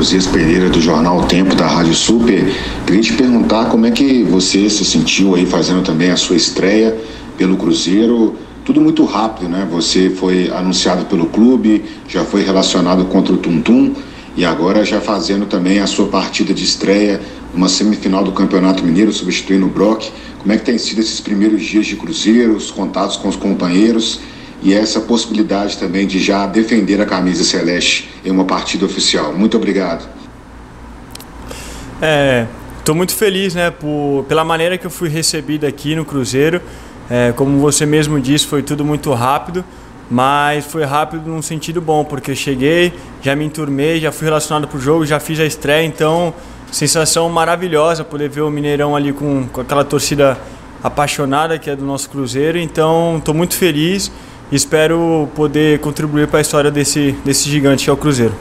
Josias Pereira do jornal Tempo da Rádio Super. Queria te perguntar como é que você se sentiu aí fazendo também a sua estreia pelo Cruzeiro. Tudo muito rápido, né? Você foi anunciado pelo clube, já foi relacionado contra o Tuntum e agora já fazendo também a sua partida de estreia numa semifinal do Campeonato Mineiro, substituindo o Brock. Como é que tem sido esses primeiros dias de Cruzeiro, os contatos com os companheiros e essa possibilidade também de já defender a camisa celeste em uma partida oficial. Muito obrigado. É, estou muito feliz, né, por, pela maneira que eu fui recebido aqui no Cruzeiro. É, como você mesmo disse, foi tudo muito rápido, mas foi rápido num sentido bom, porque cheguei, já me enturmei, já fui relacionado para o jogo, já fiz a estreia, então sensação maravilhosa poder ver o Mineirão ali com, com aquela torcida apaixonada que é do nosso Cruzeiro. Então, estou muito feliz espero poder contribuir para a história desse, desse gigante que é o Cruzeiro.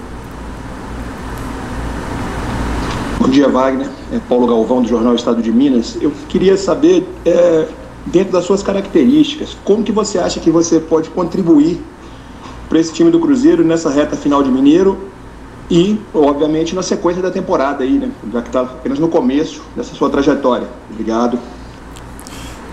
Bom dia, Wagner. É Paulo Galvão, do Jornal Estado de Minas. Eu queria saber, é, dentro das suas características, como que você acha que você pode contribuir para esse time do Cruzeiro nessa reta final de Mineiro e, obviamente, na sequência da temporada aí, né? Já que está apenas no começo dessa sua trajetória. Obrigado.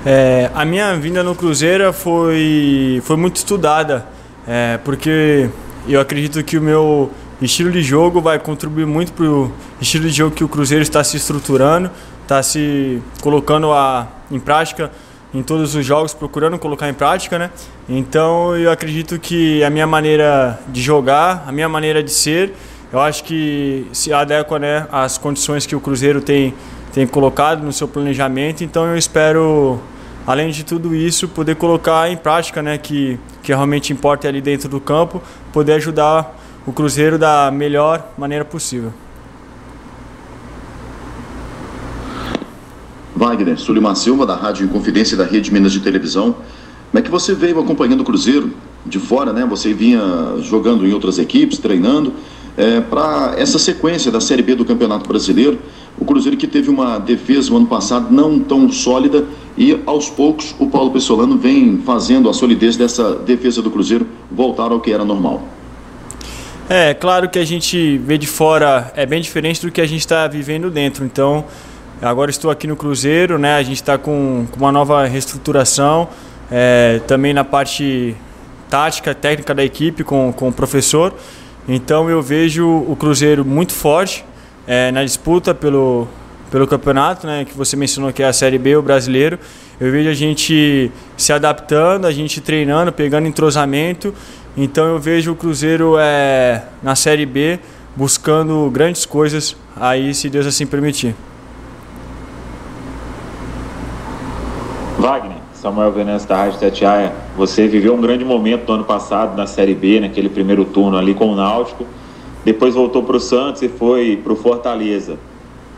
É, a minha vinda no Cruzeiro foi, foi muito estudada, é, porque eu acredito que o meu estilo de jogo vai contribuir muito para o estilo de jogo que o Cruzeiro está se estruturando, está se colocando a, em prática em todos os jogos, procurando colocar em prática, né? Então eu acredito que a minha maneira de jogar, a minha maneira de ser, eu acho que se adequa né, às condições que o Cruzeiro tem, tem colocado no seu planejamento, então eu espero além de tudo isso, poder colocar em prática, né, que, que realmente importa ali dentro do campo, poder ajudar o Cruzeiro da melhor maneira possível. Wagner, Sulimar Silva, da Rádio Inconfidência da Rede Minas de Televisão. Como é que você veio acompanhando o Cruzeiro de fora, né? Você vinha jogando em outras equipes, treinando, é, para essa sequência da Série B do Campeonato Brasileiro. O Cruzeiro que teve uma defesa no ano passado não tão sólida e aos poucos o Paulo Pessolano vem fazendo a solidez dessa defesa do Cruzeiro voltar ao que era normal. É, claro que a gente vê de fora é bem diferente do que a gente está vivendo dentro. Então, agora estou aqui no Cruzeiro, né? A gente está com, com, uma nova reestruturação, é, também na parte tática, técnica da equipe com, com o professor. Então eu vejo o Cruzeiro muito forte é, na disputa pelo, pelo campeonato, né, que você mencionou que é a Série B, o brasileiro. Eu vejo a gente se adaptando, a gente treinando, pegando entrosamento. Então eu vejo o Cruzeiro é, na Série B buscando grandes coisas aí, se Deus assim permitir. Wagner, Samuel Venâncio da Rádio Tatiaia, você viveu um grande momento no ano passado na Série B, naquele primeiro turno ali com o Náutico. Depois voltou para o Santos e foi para o Fortaleza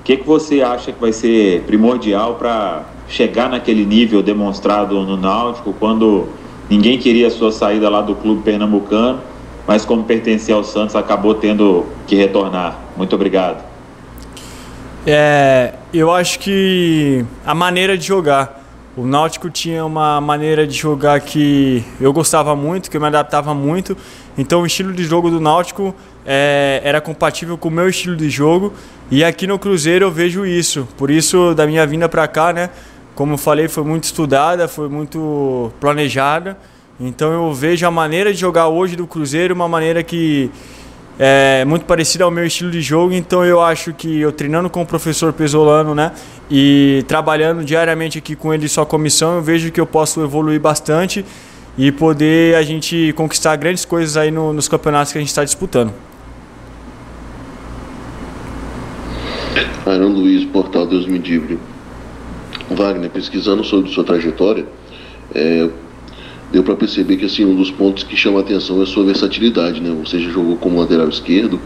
que, que você acha que vai ser primordial para chegar naquele nível demonstrado no Náutico, quando ninguém queria a sua saída lá do clube pernambucano, mas como pertencia ao Santos, acabou tendo que retornar? Muito obrigado. É, eu acho que a maneira de jogar. O Náutico tinha uma maneira de jogar que eu gostava muito, que eu me adaptava muito. Então o estilo de jogo do Náutico é, era compatível com o meu estilo de jogo. E aqui no Cruzeiro eu vejo isso. Por isso, da minha vinda para cá, né? Como eu falei, foi muito estudada, foi muito planejada. Então eu vejo a maneira de jogar hoje do Cruzeiro uma maneira que é muito parecida ao meu estilo de jogo. Então eu acho que eu treinando com o professor Pesolano, né? E trabalhando diariamente aqui com ele e sua comissão, eu vejo que eu posso evoluir bastante e poder a gente conquistar grandes coisas aí no, nos campeonatos que a gente está disputando. Aaron Luiz, Portal Deus Me. Wagner, pesquisando sobre sua trajetória, é, deu para perceber que assim um dos pontos que chama a atenção é a sua versatilidade, né? Você já jogou como lateral esquerdo,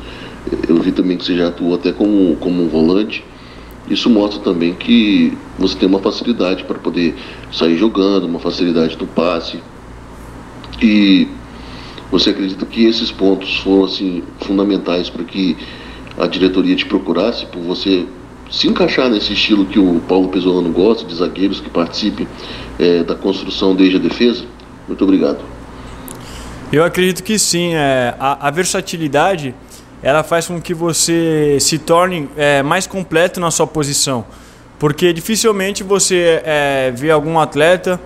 eu vi também que você já atuou até como, como um volante. Isso mostra também que você tem uma facilidade para poder sair jogando, uma facilidade no passe. E você acredita que esses pontos foram assim fundamentais para que a diretoria te procurasse por você se encaixar nesse estilo que o Paulo Pesolano gosta, de zagueiros que participem é, da construção desde a defesa? Muito obrigado. Eu acredito que sim. É, a, a versatilidade ela faz com que você se torne é, mais completo na sua posição. Porque dificilmente você é, vê algum atleta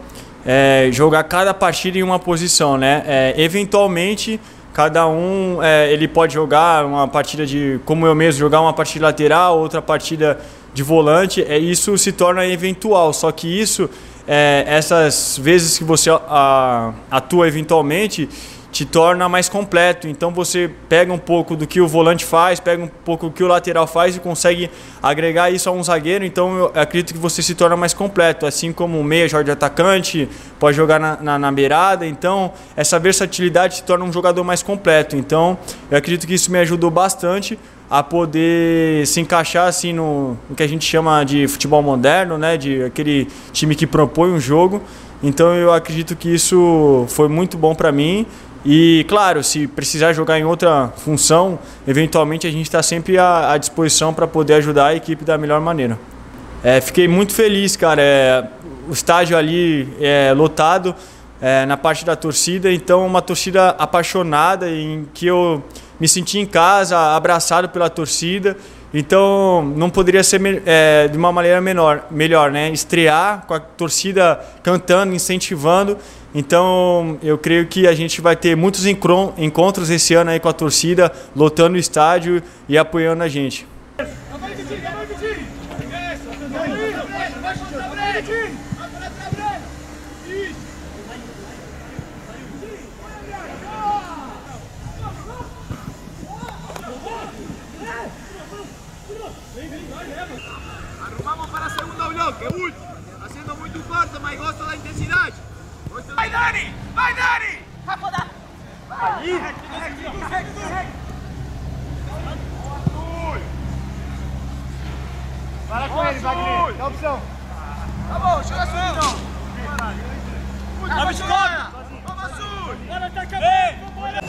é, jogar cada partida em uma posição, né? É, eventualmente, cada um é, ele pode jogar uma partida de, como eu mesmo, jogar uma partida lateral, outra partida de volante. É, isso se torna eventual, só que isso, é, essas vezes que você a, atua eventualmente, te torna mais completo. Então você pega um pouco do que o volante faz, pega um pouco do que o lateral faz e consegue agregar isso a um zagueiro. Então eu acredito que você se torna mais completo. Assim como o meia joga de atacante, pode jogar na, na, na beirada. Então essa versatilidade te torna um jogador mais completo. Então eu acredito que isso me ajudou bastante a poder se encaixar assim no, no que a gente chama de futebol moderno, né? De aquele time que propõe um jogo. Então eu acredito que isso foi muito bom para mim e, claro, se precisar jogar em outra função, eventualmente a gente está sempre à, à disposição para poder ajudar a equipe da melhor maneira. É, fiquei muito feliz, cara. É, o estádio ali é lotado é, na parte da torcida, então uma torcida apaixonada em que eu me senti em casa, abraçado pela torcida. Então não poderia ser é, de uma maneira menor, melhor, né? Estrear com a torcida cantando, incentivando então, eu creio que a gente vai ter muitos encontros esse ano aí com a torcida, lotando o estádio e apoiando a gente. Arrumamos para segundo bloque, último, haciendo muito forte, parte, mas gosto da intensidade. Gosto... Vai Dani! Vai Dani! Vai podar! Aí! Para com ele, Wagner, dá opção. Tá bom, joga sua então. Abre de bola! Vamos, Sul! Bora atacar!